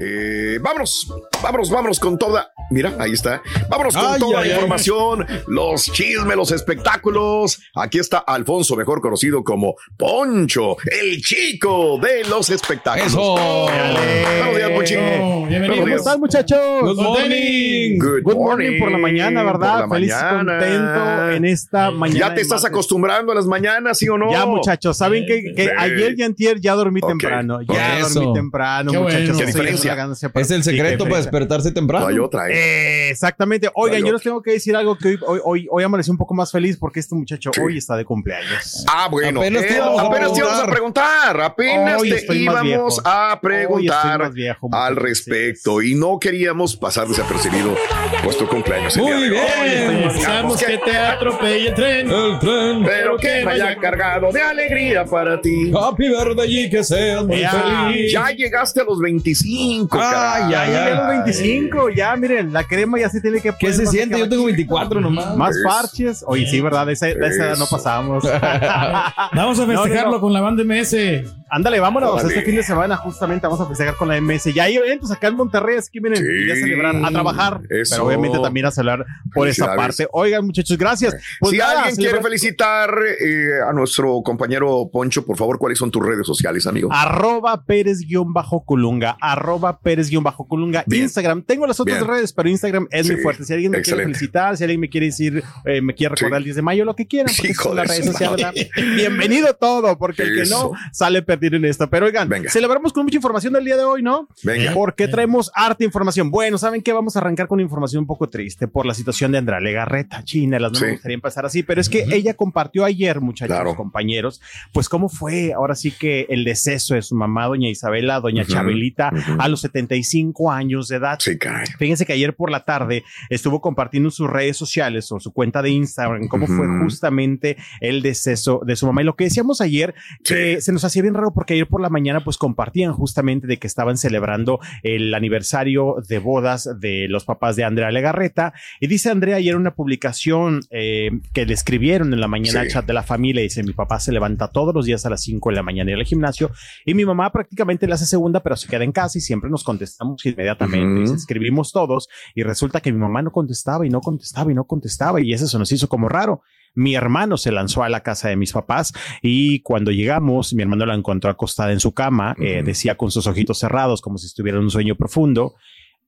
Eh, vámonos, vámonos, vámonos con toda. Mira, ahí está. Vámonos con Ay, toda ay, la ay. información, los chismes, los espectáculos. Aquí está Alfonso, mejor conocido como Poncho, el chico de los espectáculos. Eso. Buenos días, Ponchín. Bienvenido. ¿Cómo están, muchachos? Good morning. Good, Good morning por la mañana, ¿verdad? la Feliz mañana. contento en esta mañana. ¿Ya te estás martes. acostumbrando a las mañanas, sí o no? Ya, muchachos, saben que, que ayer y antier ya dormí Ok. temprano. Ya Eso. dormí temprano, Qué muchachos. bueno. ¿Qué Sí, ganancia para- Es el Sí, qué secreto para despertarse No temprano. hay otra, ¿eh? Eh, exactamente. Oigan, Hay yo les tengo que decir algo que hoy, hoy, hoy, hoy amanecí un poco más feliz porque este muchacho Sí. hoy está de cumpleaños. Ah, bueno. Apenas te eh, íbamos a apenas te íbamos a preguntar. Apenas Hoy te íbamos a preguntar viejo, al respecto. Y no queríamos pasar desapercibido vuestro cumpleaños. Muy hoy. bien. Deseamos que te atropelle el tren. El tren. Pero que vaya cargado de alegría para ti. Happy birthday y que seas muy Ya. feliz. Ya llegaste a los 25. Ay, caray. Ya ay, llegué a los ay. 25, ya miren, la crema ya se tiene que ¿Qué se siente? Yo tengo aquí. 24 nomás. Más parches. Oye, sí, ¿verdad? Esa, de esa no pasamos. Vamos a No, no, festejarlo no. con la banda MS. Ándale, vámonos. Este fin de semana justamente vamos a festejar con la MS. Ya hay eventos acá en Monterrey, así que miren, Sí. ya celebrar, a trabajar, Eso. pero obviamente también a celebrar por esa parte. Oigan, muchachos, gracias. Pues si nada, alguien quiere felicitar eh, a nuestro compañero Poncho, por favor, ¿cuáles son tus redes sociales, amigo? Arroba Pérez-Colunga, arroba Pérez-Colunga. Instagram. Tengo las otras Bien. redes, pero Instagram es Sí, muy fuerte. Si alguien me excelente. quiere felicitar, si alguien me quiere decir, eh, me quiere recordar Sí. el 10 de mayo, lo que quieran, porque su sociales. madre. ¿verdad? Bienvenido todo, porque el que no sale perdido en esto. Pero oigan, Venga. celebramos con mucha información del día de hoy, ¿no? Venga. Porque traemos harta información. Bueno, ¿saben qué? Vamos a arrancar con información un poco triste por la situación de Andrea Legarreta, China. Las no Sí. me gustaría empezar así, pero es que ella compartió ayer, muchachos, Claro. compañeros, pues cómo fue ahora sí que el deceso de su mamá, doña Isabela, doña Chabelita, a los 75 años de edad. Sí, caray. Fíjense que ayer por la tarde estuvo compartiendo en sus redes sociales o su cuenta de Instagram cómo fue justamente el deceso de su mamá. Y lo que decíamos ayer, que se nos hacía bien raro porque ayer por la mañana pues compartían justamente de que estaban celebrando el aniversario de bodas de los papás de Andrea Legarreta. Y dice Andrea ayer una publicación eh, que le escribieron en la mañana Sí. al chat de la familia. Dice, mi papá se levanta todos los días a las 5 de la mañana y al gimnasio y mi mamá prácticamente le hace segunda, pero se queda en casa y siempre nos contestamos inmediatamente. Ujú. Dice, escribimos todos y resulta que mi mamá no contestaba y no contestaba y no contestaba y eso se nos hizo como raro. Mi hermano se lanzó a la casa de mis papás y cuando llegamos, mi hermano la encontró acostada en su cama, eh, decía con sus ojitos cerrados como si estuviera en un sueño profundo.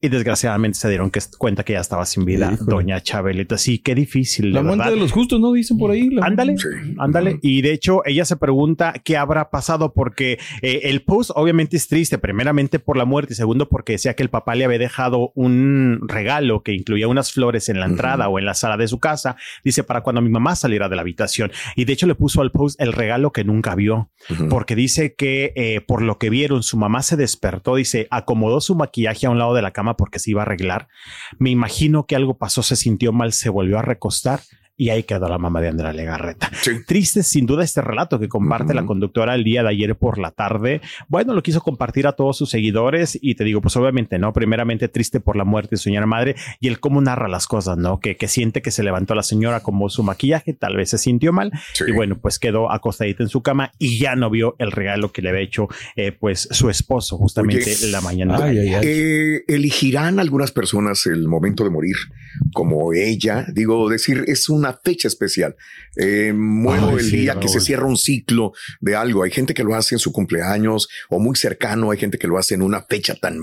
Y desgraciadamente se dieron que, cuenta que ya estaba sin vida, Híjole. doña Chabelita. Sí, qué difícil. La muerte verdad. de los justos, ¿no? Dicen por ahí. La- Ándale, Sí. ándale. Y de hecho, ella se pregunta qué habrá pasado porque eh, el post obviamente es triste, primeramente por la muerte y segundo porque decía que el papá le había dejado un regalo que incluía unas flores en la entrada o en la sala de su casa. Dice para cuando mi mamá saliera de la habitación. Y de hecho le puso al post el regalo que nunca vio porque dice que eh, por lo que vieron, su mamá se despertó, dice, acomodó su maquillaje a un lado de la cama porque se iba a arreglar. Me imagino que algo pasó, se sintió mal, se volvió a recostar y ahí quedó la mamá de Andrea Legarreta. Sí. Triste sin duda este relato que comparte la conductora el día de ayer por la tarde. Bueno, lo quiso compartir a todos sus seguidores y te digo, pues obviamente, ¿no? Primeramente triste por la muerte de su señora madre y el cómo narra las cosas, ¿no? Que, que siente que se levantó la señora como su maquillaje, tal vez se sintió mal Sí. y bueno, pues quedó acostadita en su cama y ya no vio el regalo que le había hecho eh, pues su esposo justamente Oye, la mañana. Ay, ay, ayer. ay. Eh, ¿Elegirán algunas personas el momento de morir como ella? Digo, decir, es una una fecha especial. Eh, muero Ay, el sí, día que se cierra un ciclo de algo. Hay gente que lo hace en su cumpleaños o muy cercano. Hay gente que lo hace en una fecha tan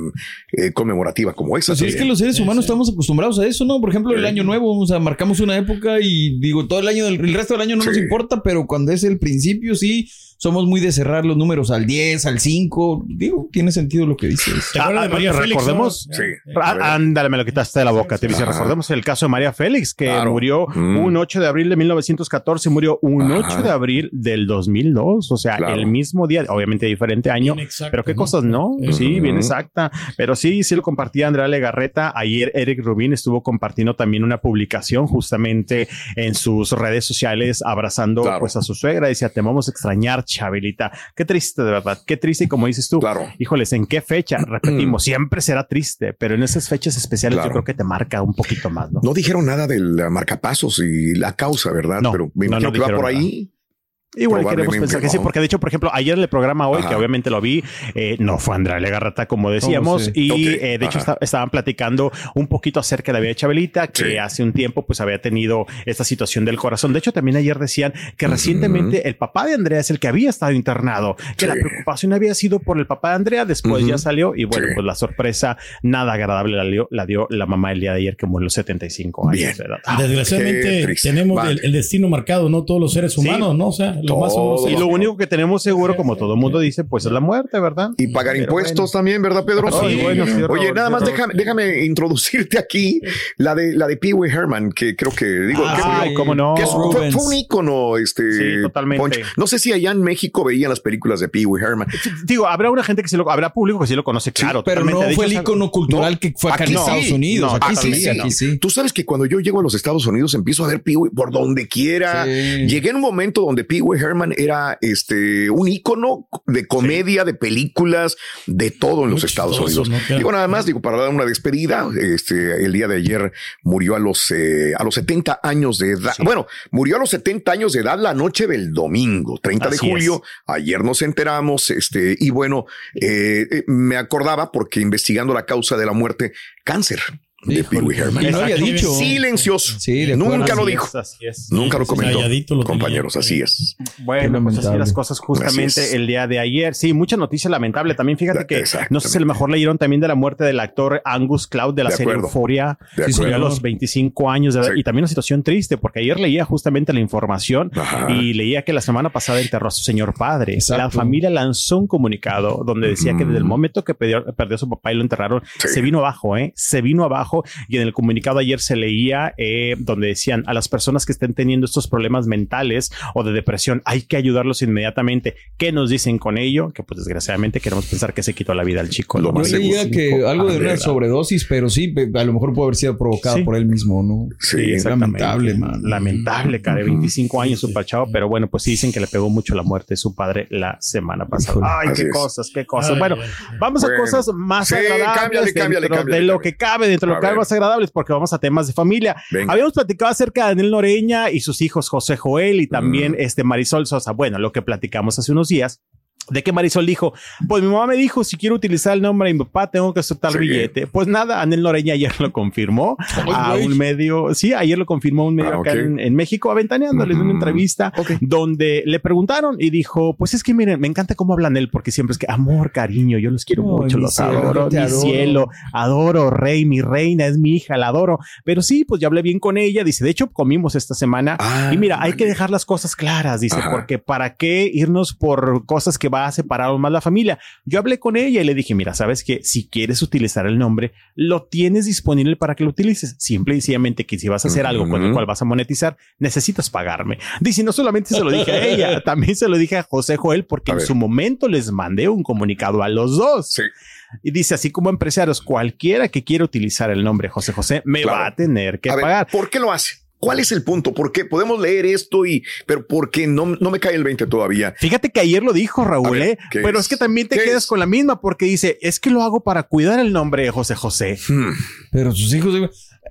eh, conmemorativa como esa. Pues es que los seres humanos estamos acostumbrados a eso, ¿no? Por ejemplo, el año nuevo, o sea, marcamos una época y digo, todo el año, del- el resto del año no nos importa, pero cuando es el principio, sí, somos muy de cerrar los números al 10, al 5. Digo, tiene sentido lo que dices. ¿Te acuerdas de Ah, María ah, Félix? recordemos- no? Sí. Ah, ver. Ándale, me lo quitaste de la boca. Te dice, Ajá. recordemos el caso de María Félix, que Claro. murió Mm. un 8 de abril de 1914, murió un Ajá. 8 de abril del 2002, o sea, Claro. el mismo día, obviamente diferente año, Bien exacto, pero qué ¿no? cosas, ¿no? Sí, bien exacta. Pero sí, sí lo compartía Andrea Legarreta. Ayer Eric Rubin estuvo compartiendo también una publicación justamente en sus redes sociales abrazando Claro. pues a su suegra. Decía, te vamos a extrañar, Chabelita. Qué triste, de verdad. Qué triste. Y como dices tú, Claro. híjoles, ¿en qué fecha? Repetimos, siempre será triste, pero en esas fechas especiales Claro. yo creo que te marca un poquito más, ¿no? No dijeron nada del marcapasos y la causa, ¿verdad? No, Pero me no, imagino no que va por nada. ahí. Igual queremos pensar que sí, porque de hecho, por ejemplo, ayer en el programa hoy, Ajá. que obviamente lo vi, eh, no fue Andrea Legarreta, como decíamos, sí. y eh, de hecho estaban platicando un poquito acerca de la vida de Chabelita, que Sí. hace un tiempo pues había tenido esta situación del corazón. De hecho, también ayer decían que recientemente el papá de Andrea es el que había estado internado, que Sí. la preocupación había sido por el papá de Andrea, después ya salió y bueno, Sí. pues la sorpresa nada agradable la dio, la dio la mamá el día de ayer que murió a los 75 años Bien. de edad. Qué Desgraciadamente tenemos Vale. el, el destino marcado, no todos los seres Sí. humanos, ¿no? O sea, más. Y lo único que tenemos seguro, como todo el mundo dice, pues es la muerte, ¿verdad? Y pagar Pero impuestos también, ¿verdad, Pedro? Sí, bueno, sí, Oye, nada más déjame, déjame introducirte aquí la de la de Pee Wee Herman, que creo que digo, Ah, que, cómo no. que es- fue, un ícono, este Sí, totalmente. Poncho. No sé si allá en México veían las películas de Pee Wee Herman. Digo, habrá una gente que sí lo, habrá público que sí lo conoce, claro. Pero no fue el ícono cultural no, que fue acá aquí en sí. Estados Unidos. No, aquí sí, totalmente aquí no. sí. Tú sabes que cuando yo llego a los Estados Unidos empiezo a ver Pee Wee por donde quiera. Sí. Llegué en un momento donde Pee Wee Herman era este un ícono de comedia, de películas, de todo en los Estados Unidos. ¿no? Claro. Digo nada más, digo para dar una despedida. Este el día de ayer murió a los eh, a los 70 años de edad. Bueno, murió a los 70 años de edad la noche del domingo, 30 Así de julio. Ayer nos enteramos, este y bueno, eh, eh, me acordaba porque investigando la causa de la muerte, cáncer de Pee Wee Herman. Y no había dicho. Silencioso. Sí. Nunca lo dijo. es, así es. Nunca lo comentó. lo. Compañeros, así es. Bueno, pues así las cosas justamente el día de ayer. Sí, mucha noticia lamentable. También fíjate que no sé si a lo mejor leyeron también de la muerte del actor Angus Cloud de la De serie. Euforia. De Sí, acuerdo. a los 25 años de edad. Sí. Y también una situación triste, porque ayer leía justamente la información Ajá. y leía que la semana pasada enterró a su señor padre. Exacto. La familia lanzó un comunicado donde decía que desde el momento que perdió, perdió a su papá y lo enterraron, Sí. se vino abajo, ¿eh? Se vino abajo. Y en el comunicado ayer se leía eh, donde decían a las personas que estén teniendo estos problemas mentales o de depresión, hay que ayudarlos inmediatamente. ¿Qué nos dicen con ello? Que pues desgraciadamente queremos pensar que se quitó la vida al chico. Lo ¿no? más Yo leía que algo de una sobredosis, pero sí, a lo mejor puede haber sido provocada Sí. por él mismo, ¿no? Sí, Es exactamente. lamentable, man. Lamentable, cara, de 25 años, super chavo, pero bueno, pues sí dicen que le pegó mucho la muerte de su padre la semana pasada. Híjole. Ay, Así qué es. cosas, qué cosas. Ay, bueno, ay, ay. vamos a Bueno. cosas más Sí, agradables cámbiale, cámbiale, cámbiale, de lo que cabe, dentro de lo más agradables, porque vamos a temas de familia. Venga. Habíamos platicado acerca de Daniel Noreña y sus hijos José Joel y también este Marisol Sosa. Bueno, lo que platicamos hace unos días. De que Marisol dijo, pues mi mamá me dijo, si quiero utilizar el nombre de mi papá, tengo que soltar Sí. billete. Pues nada, Anel Noreña ayer lo confirmó a un medio, sí, ayer lo confirmó un medio Ah, acá en, en México, aventaneándoles en una Ujú. entrevista donde le preguntaron y dijo, pues es que miren, me encanta cómo hablan él, porque siempre es que amor, cariño, yo los quiero mucho, los cielo, adoro, mi adoro. cielo, adoro, rey, mi reina, es mi hija, la adoro. Pero sí, pues ya hablé bien con ella, dice, de hecho comimos esta semana Ah, y mira, hay que dejar las cosas claras, dice, Ajá. porque para qué irnos por cosas que va a separar aún más la familia. Yo hablé con ella y le dije, mira, sabes que si quieres utilizar el nombre, lo tienes disponible para que lo utilices. Simple y sencillamente que si vas a hacer algo con el cual vas a monetizar, necesitas pagarme. Dice, no solamente se lo dije a ella, también se lo dije a José Joel, porque A en ver. su momento les mandé un comunicado a los dos. Sí. Y dice, así como empresarios, cualquiera que quiera utilizar el nombre José José me Claro. va a tener que A ver, pagar. ¿por qué lo hace? ¿Cuál es el punto? ¿Por qué podemos leer esto y, pero por qué no, no me cae el 20 todavía? Fíjate que ayer lo dijo A Raúl, ver, ¿eh? ¿qué pero es? es que también te ¿Qué quedas es? con la misma porque dice, es que lo hago para cuidar el nombre de José José. Hmm. Pero sus hijos,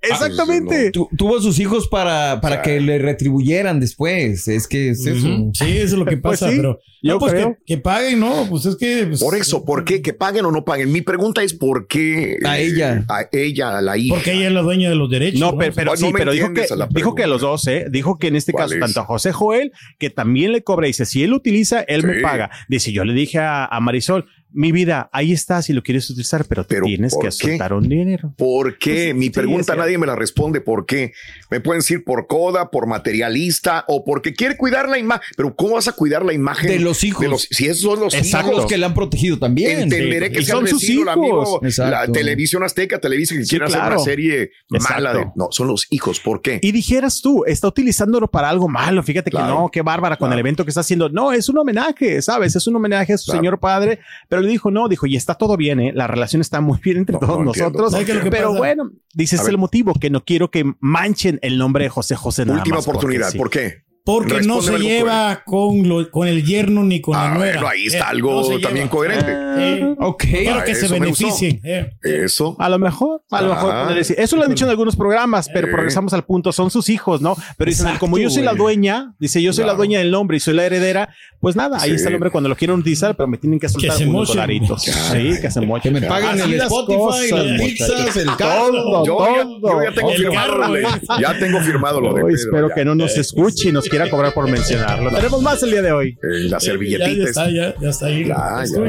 Exactamente. Tu- tuvo sus hijos para, para que le retribuyeran después. Es que es eso. Sí, eso es lo que Pues pasa, sí, pero yo no, pues creo. que, que paguen, ¿no? Pues es que pues, Por eso, ¿por qué? Que paguen o no paguen. Mi pregunta es por qué A eh, ella. a ella, a la hija. porque ella es la dueña de los derechos. No, pero, pero No, sí, no pero dijo que, dijo que a los dos, ¿eh? Dijo que en este ¿Cuál caso, es? tanto a José Joel, que también le cobra, dice, si él utiliza, él me paga. Dice, yo le dije a, a Marisol, mi vida, ahí está si lo quieres utilizar, pero, Pero, tienes ¿por que soltar un dinero. ¿Por qué? Pues, Mi sí, pregunta es nadie me la responde. ¿Por qué? Me pueden decir por coda, por materialista o porque quiere cuidar la imagen. Pero ¿cómo vas a cuidar la imagen De los hijos. si esos son los Exacto. hijos. Los que le han protegido también. Entenderé Sí, que son el sus el amigo, hijos. la televisión azteca, Televisa que Sí, quiere hacer claro. una serie mala. De- no, son los hijos. ¿Por qué? Y dijeras tú, está utilizándolo para algo malo. Fíjate que Claro. no, qué bárbara con Claro. el evento que está haciendo. No, es un homenaje, ¿sabes? Es un homenaje a su Claro. señor padre. Pero le dijo, no, dijo, y está todo bien, ¿eh? La relación está muy bien entre No, todos no nosotros. no ¿Sabes qué es lo que pero pasa? bueno, dice, A es ver. el motivo que no quiero que manchen el nombre de José José nada Última más porque oportunidad. sí. ¿Por qué? Porque no se lleva con, lo- con el yerno ni con la Ah, nuera. bueno, ahí está Eh, algo también coherente. Eh, Ok. quiero que se beneficien. eh. Eso. A lo mejor, a lo mejor. Eso lo han dicho en algunos programas, pero Sí. regresamos al punto. Son sus hijos, ¿no? Pero dicen, Exacto, como yo soy la dueña, dice, yo soy la dueña del nombre y soy la heredera, pues nada, ahí Sí. está el nombre cuando lo quieren utilizar, pero me tienen que soltar se unos dolaritos. Sí, que se mochen. Que me paguen el Spotify, cosas, las pizzas, el Todo, carro. Yo ya, todo. yo ya tengo El firmado de, eh. ya tengo firmado lo de Pedro, espero ya. que no nos escuche y nos quiera cobrar por mencionarlo. Tenemos más el día de hoy. Eh, la Ya, ya servilletita. está, ya, ya está ahí. Ya, Es ya, ya.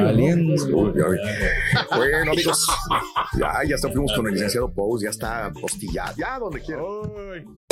Bueno, amigos, ya, ya fuimos con el licenciado Pous, ya está postillado, ya donde quiera.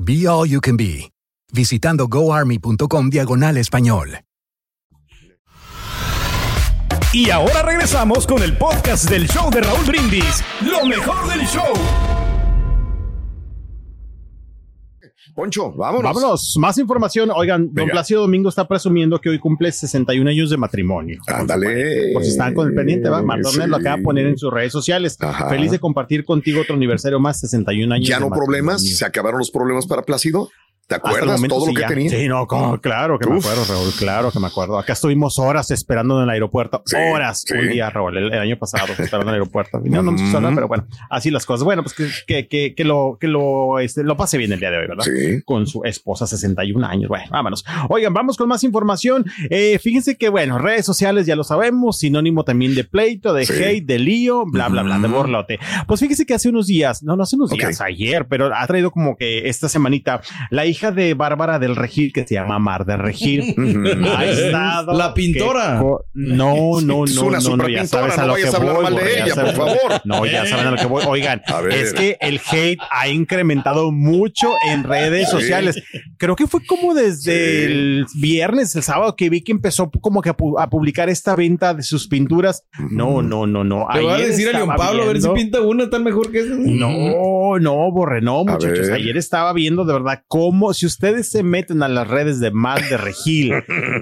Be All You Can Be, visitando goarmy.com diagonal español. Y ahora regresamos con el podcast del show de Raúl Brindis. Lo mejor del show. Poncho, vámonos. Vámonos, más información. Oigan, don. Plácido Domingo está presumiendo que hoy cumple 61 años de matrimonio. Ándale. Por si están con el pendiente, va. Mardones lo acaba de poner en sus redes sociales. Ajá. Feliz de compartir contigo otro aniversario más, 61 años. Ya de no matrimonio. problemas, se acabaron los problemas para Plácido. ¿Te acuerdas todo lo sí, que ya. tenía? Sí, no, como- claro que me acuerdo, Raúl, claro que me acuerdo. Acá estuvimos horas esperando en el aeropuerto. Sí, horas. sí. Un día, Raúl, el, el año pasado, esperando en el aeropuerto. No, no hablar, Ujú. pero bueno, así las cosas. Bueno, pues que, que, que, que lo, que lo, este, lo pase bien el día de hoy, ¿verdad? Sí. Con su esposa, 61 años. Bueno, vámonos. Oigan, vamos con más información. Eh, fíjense que, bueno, redes sociales ya lo sabemos, sinónimo también de pleito, de hate, de lío, bla, bla, bla, de borlote. Pues fíjense que hace unos días, no, no hace unos días, ayer, pero ha traído como que esta semanita la hija de Bárbara del Regil, que se llama Mar de Regil. Ha estado. La pintora. que No, no, Es no, una no, no, ya sabes a no lo vayas que a hablar voy. mal de ella, por favor. No, ya saben a lo que voy. Oigan, es que el hate ha incrementado mucho en redes Sí. sociales. Creo que fue como desde Sí. el viernes, el sábado, que vi que empezó como que a, pu- a publicar esta venta de sus pinturas. No, no, no, no. Le voy a decir a León Pablo a ver si pinta una tan mejor que esa. no, no, borre, no, muchachos. Ayer estaba viendo de verdad cómo, si ustedes se meten a las redes de Mar de Regil,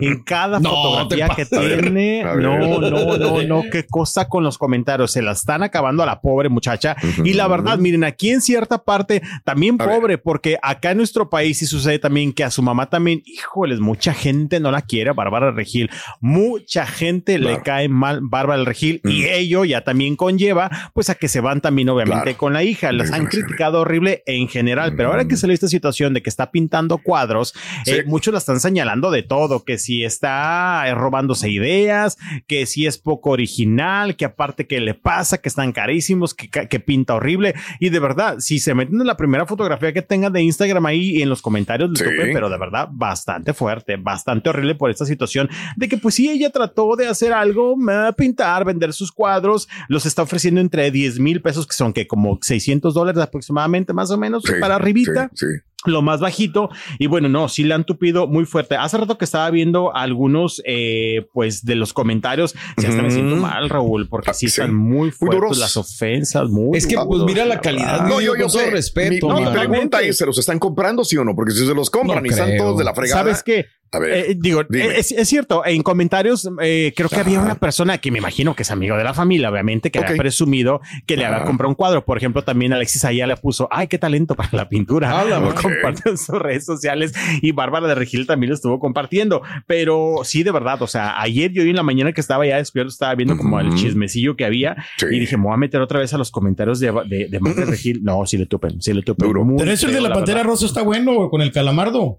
en cada No, fotografía que tiene, no, no, no, no, qué cosa con los comentarios. Se la están acabando a la pobre muchacha. Y la verdad, miren, aquí en cierta parte también A ver. pobre, porque acá en nuestro país sí sucede también que a su mamá también, híjoles, mucha gente no la quiere, Bárbara Regil. Mucha gente le cae mal Bárbara Regil y ello ya también conlleva pues a que se van también obviamente Claro. con la hija. Las han criticado horrible en general, pero ahora que Mm. salió esta situación de que está está pintando cuadros, eh, muchos la están señalando de todo, que si está eh, robándose ideas, que si es poco original, que aparte que le pasa, que están carísimos, que, que pinta horrible. Y de verdad, si se meten en la primera fotografía que tenga de Instagram ahí en los comentarios, les Sí. tope, pero de verdad bastante fuerte, bastante horrible por esta situación de que pues sí, ella trató de hacer algo, pintar, vender sus cuadros, los está ofreciendo entre 10 mil pesos, que son que como 600 dólares aproximadamente, más o menos, Sí, para arribita sí, sí. Lo más bajito y bueno no sí le han tupido muy fuerte hace rato que estaba viendo algunos eh, pues de los comentarios ya hasta me siento Ujú. mal Raúl porque sí, sí. están muy fuertes las ofensas muy Es que, pues, mira la calidad. No, yo, yo con todo respeto, Mi, mi pregunta es, ¿se los están comprando sí o no? Porque si se los compran No y están todos de la fregada. sabes qué A ver, Eh, digo, dime. es, es cierto, en comentarios eh, creo que había una persona que me imagino que es amigo de la familia, obviamente, que Ok. había presumido que le había Ah. comprado un cuadro. Por ejemplo, también Alexis allá le puso, ay, qué talento para la pintura. Habla, Lo en sus redes sociales y Bárbara de Regil también lo estuvo compartiendo. Pero sí, de verdad, o sea, ayer yo en la mañana que estaba ya despierto, estaba viendo como el chismecillo que había Sí. y dije, me voy a meter otra vez a los comentarios de, de, de Marta de Regil. No, sí le tupen, sí le tupen. Pero ese el de la pantera rosa está bueno con el calamardo.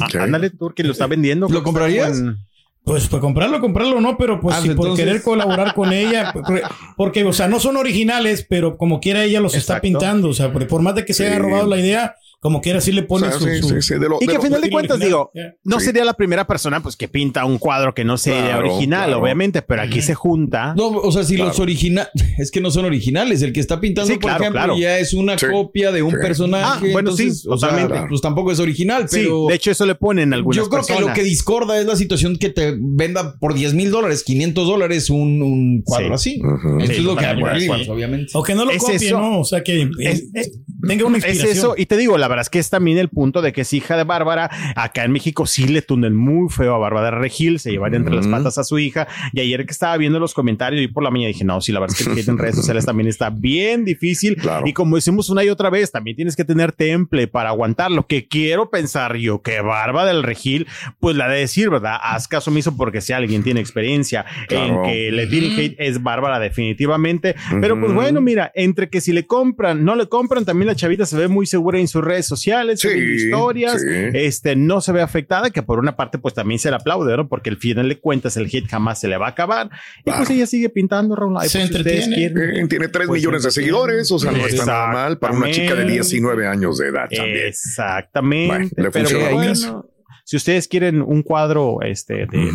Ah. Ándale, tú que lo está vendiendo. ¿Lo comprarías? en- Pues, pues comprarlo, comprarlo no, pero pues Ah, si por querer colaborar con ella, porque, o sea, no son originales, pero como quiera ella los está pintando, o sea, por, por más de que se Sí. haya robado la idea, como quiera sí le O pone sea, su, sí, su- sí, sí, de lo- Y de que lo- a final de cuentas, original. digo, no Sí. sería la primera persona pues que pinta un cuadro que no sea Claro, original, claro. obviamente, pero aquí se junta. No, o sea, si Claro. los originales, es que no son originales. El que está pintando, Sí, por claro, ejemplo, claro. ya es una Sí. copia de un Sí. personaje. Ah, bueno, sí, entonces, o sea, totalmente. pues tampoco es original, sí, pero de hecho eso le ponen algunas yo creo que lo que discorda es la situación que te venda por 10 mil dólares, 500 dólares un, un cuadro así. Sí, es lo que totalmente obviamente. O que no lo Es copie. ¿no? O sea, que Es- es- tenga una Es inspiración. eso, y te digo, la verdad es que es también el punto de que es hija de Bárbara. Acá en México sí le tunden muy feo a Bárbara de Regil, se llevan entre las patas a su hija. Y ayer que estaba viendo los comentarios y por la mañana dije, no, sí, la verdad es que el hate en redes sociales también está bien difícil. Claro. Y como decimos una y otra vez, también tienes que tener temple para aguantar. Lo que quiero pensar yo, que Bárbara del Regil, pues la de decir, ¿verdad? Haz caso omiso porque si alguien tiene experiencia Claro. en que le tiene hate es Bárbara definitivamente. Pero pues bueno, mira, entre que si le compran, no le compran, también la chavita se ve muy segura en sus redes sociales, Sí, subiendo historias, sí. este, no se ve afectada, que por una parte pues también se le aplaude, ¿no? Porque al final de cuentas el hit jamás se le va a acabar. Y pues ella sigue pintando, Raúl. Ay, Se pues, si ustedes entretiene. quieren. Eh, tiene 3 Pues millones de seguidores, o sea, no está nada mal para una chica de Exactamente. 19 años de edad también. Exactamente. Bueno, le pero bueno, si ustedes quieren un cuadro este, de,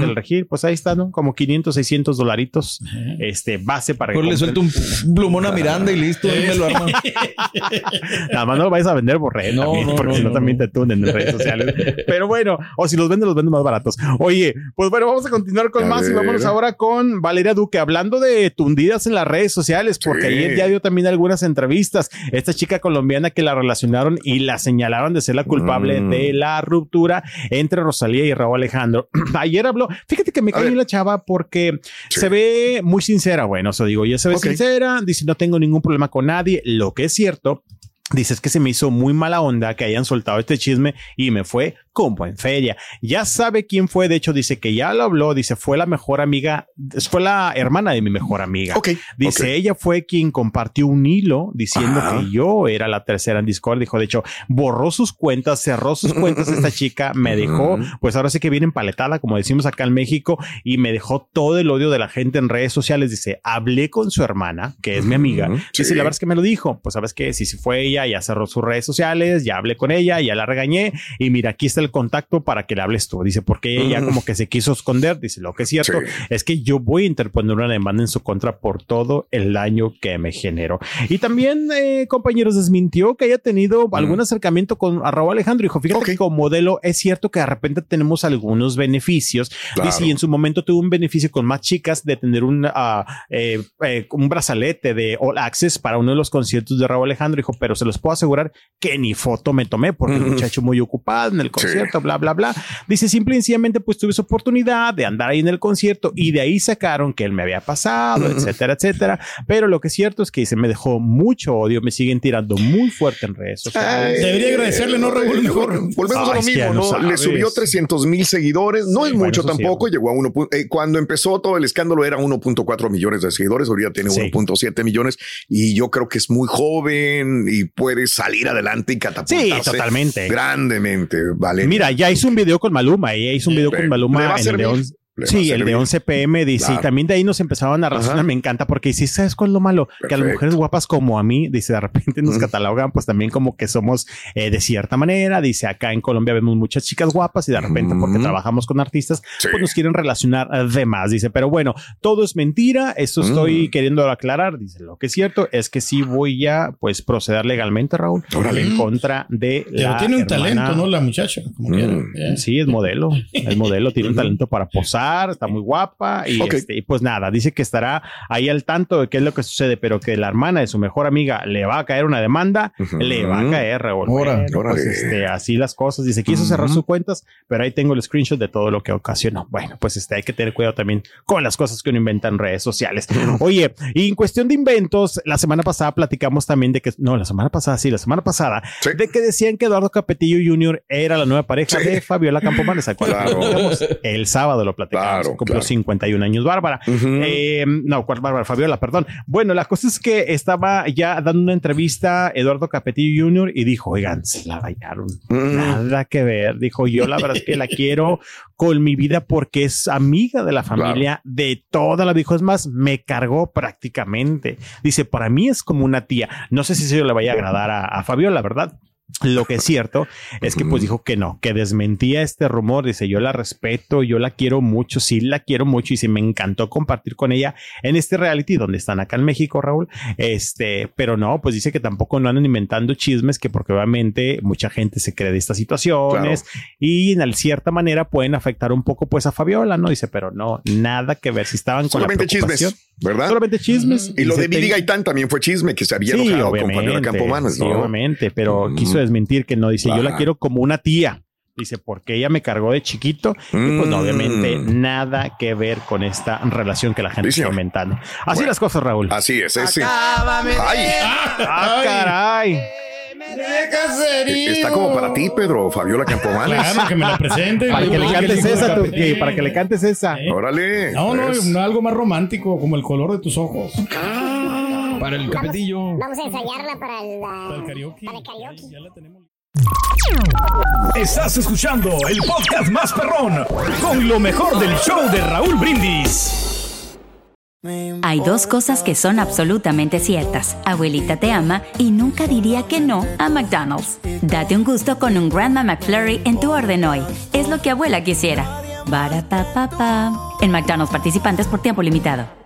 del Regir, pues ahí está, ¿no? Como 500, 600 dolaritos, este, base para que Mejor le suelto un plumón a Miranda y listo, ahí me lo arman. Nada más no lo vais a vender borré No, también, no, porque no, si no no, también te tunden en redes sociales. Pero bueno, o si los venden, los venden más baratos. Oye, pues bueno, vamos a continuar con A más y vámonos ahora con Valeria Duque, hablando de tundidas en las redes sociales, porque Sí. ayer ya dio también algunas entrevistas. Esta chica colombiana que la relacionaron y la señalaron de ser la culpable Mm. de la ruptura entre Rosalía y Raúl Alejandro. ayer habló, fíjate que me cayó la chava porque Sí. se ve muy sincera, bueno, eso digo, ella se ve Ok. sincera, dice no tengo ningún problema con nadie, lo que es cierto Dices que se me hizo muy mala onda que hayan soltado este chisme y me fue como en feria. Ya sabe quién fue, de hecho dice que ya lo habló, dice fue la mejor amiga, fue la hermana de mi mejor amiga. Ok. Dice, ella fue quien compartió un hilo diciendo Ajá. que yo era la tercera en Discord. Dijo, de hecho, borró sus cuentas, cerró sus cuentas. Esta chica me dejó, pues ahora sí que viene empaletada, como decimos acá en México, y me dejó todo el odio de la gente en redes sociales. Dice, hablé con su hermana, que es mi amiga. Dice, sí. la verdad es que me lo dijo. Pues sabes que si, si fue ella, ya cerró sus redes sociales, ya hablé con ella, ya la regañé. Y mira, aquí está el contacto para que le hables tú. Dice, porque ella como que se quiso esconder. Dice, lo que es cierto Sí. es que yo voy a interponer una demanda en su contra por todo el daño que me generó. Y también, eh, compañeros, desmintió que haya tenido algún acercamiento con Raúl Alejandro. Dijo, fíjate que como modelo es cierto que de repente tenemos algunos beneficios. Claro. Dice, y en su momento tuvo un beneficio con más chicas de tener un, eh, eh, un brazalete de All Access para uno de los conciertos de Raúl Alejandro. Dijo, pero se los puedo asegurar que ni foto me tomé porque el muchacho muy ocupado en el concierto concierto, bla, bla, bla. Dice, simple y sencillamente, pues tuve esa oportunidad de andar ahí en el concierto y de ahí sacaron que él me había pasado, etcétera, etcétera. Pero lo que es cierto es que se me dejó mucho odio, me siguen tirando muy fuerte en redes sociales. Debería agradecerle, ¿no, Raúl? Mejor. Volvemos a Ay, lo que ya mismo, no ¿no? Le subió 300 mil seguidores. No es bueno, mucho eso sí. tampoco. Llegó a uno. eh, cuando empezó todo el escándalo era 1.4 millones de seguidores. Ahorita tiene Sí. 1.7 millones. Y yo creo que es muy joven y puede salir adelante y catapultarse. Sí, totalmente. Grandemente, vale. Mira, ya hizo un video con Maluma, ella hizo un video con Maluma en el servir, de 11 le va a Sí, el de servir. 11 pm dice, Claro. y también de ahí nos empezaban a razonar, Ajá. me encanta, porque dice, ¿sabes cuál es lo malo? Que a las mujeres guapas como a mí, dice, de repente nos catalogan, pues también como que somos eh, de cierta manera, dice, acá en Colombia vemos muchas chicas guapas y de repente porque trabajamos con artistas, Sí. pues nos quieren relacionar eh, de más, dice, pero bueno, todo es mentira, esto estoy Mm. queriendo aclarar, dice, lo que es cierto es que sí voy a, pues, proceder legalmente, Raúl, Órale. en contra de Pero la tiene un hermana- talento, ¿no? La muchacha, como Mm. quiera. Eh. Sí, es modelo. Es modelo, tiene un talento para posar, está muy guapa y, este, y pues nada, dice que estará ahí al tanto de qué es lo que sucede, pero que la hermana de su mejor amiga le va a caer una demanda, le va a caer, Raúl. Ora, Bueno, pues, este, así las cosas. Dice, quiso cerrar sus cuentas, pero ahí tengo el screenshot de todo lo que ocasionó. Bueno, pues este, hay que tener cuidado también con las cosas que uno inventa en redes sociales. Oye, y en cuestión de inventos, la semana pasada platicamos también de que, no, la semana pasada, sí, la semana pasada, Sí. de que decían que Eduardo Capetillo Jr. era la nueva pareja Sí. de Fabiola Campomanes. Claro. El sábado lo platicamos. Claro, Cumplió claro. 51 años Bárbara. Eh, no, ¿cuál Bárbara? Fabiola, perdón. Bueno, la cosa es que estaba ya dando una entrevista Eduardo Capetillo Jr. y dijo, oigan, se la bañaron. Mm. Nada que ver. Dijo, yo la verdad es que la quiero con mi vida porque es amiga de la familia de toda la dijo. Es más, me cargó prácticamente. Dice, para mí es como una tía. No sé si eso le vaya a agradar a, a Fabiola, ¿verdad? Lo que es cierto es que pues dijo que no, que desmentía este rumor. Dice, yo la respeto, yo la quiero mucho, sí la quiero mucho y sí me encantó compartir con ella en este reality donde están acá en México, Raúl. Este, pero no, pues dice que tampoco no andan inventando chismes, que porque obviamente mucha gente se cree de estas situaciones y en cierta manera pueden afectar un poco pues a Fabiola, ¿no? Dice, pero no, nada que ver si estaban con Solamente la preocupación. chismes, ¿verdad? Solamente chismes. Y lo de Billy "Ten- Gaitán también fue chisme, que se había Sí, enojado con. Fabiola Campomanes, sí, ¿no? obviamente, pero Mm. quiso desmentir que no. Dice, yo la quiero como una tía. Dice, porque ella me cargó de chiquito. Y pues no, Mm. obviamente nada que ver con esta relación que la gente Sí, está señor. inventando. Así Bueno. las cosas, Raúl. Así es, ese. Ay, Ah, caray. Eh, está como para ti, Pedro, Fabiola Campomanes. Claro, que me la presente. Para que le cantes esa, tú, para que le cantes esa. Órale. No, pues. no, algo más romántico, como el color de tus ojos. Para el capetillo. Vamos a ensayarla para el, ah, Para el karaoke. Para el karaoke. Ya la tenemos. Estás escuchando el podcast más perrón con lo mejor del show de Raúl Brindis. Hay dos cosas que son absolutamente ciertas. Abuelita te ama y nunca diría que no a McDonald's. Date un gusto con un Grandma McFlurry en tu orden hoy. Es lo que abuela quisiera. Barapapapa. En McDonald's participantes por tiempo limitado.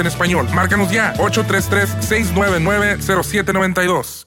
en español. Márcanos ya, 833-699-0792.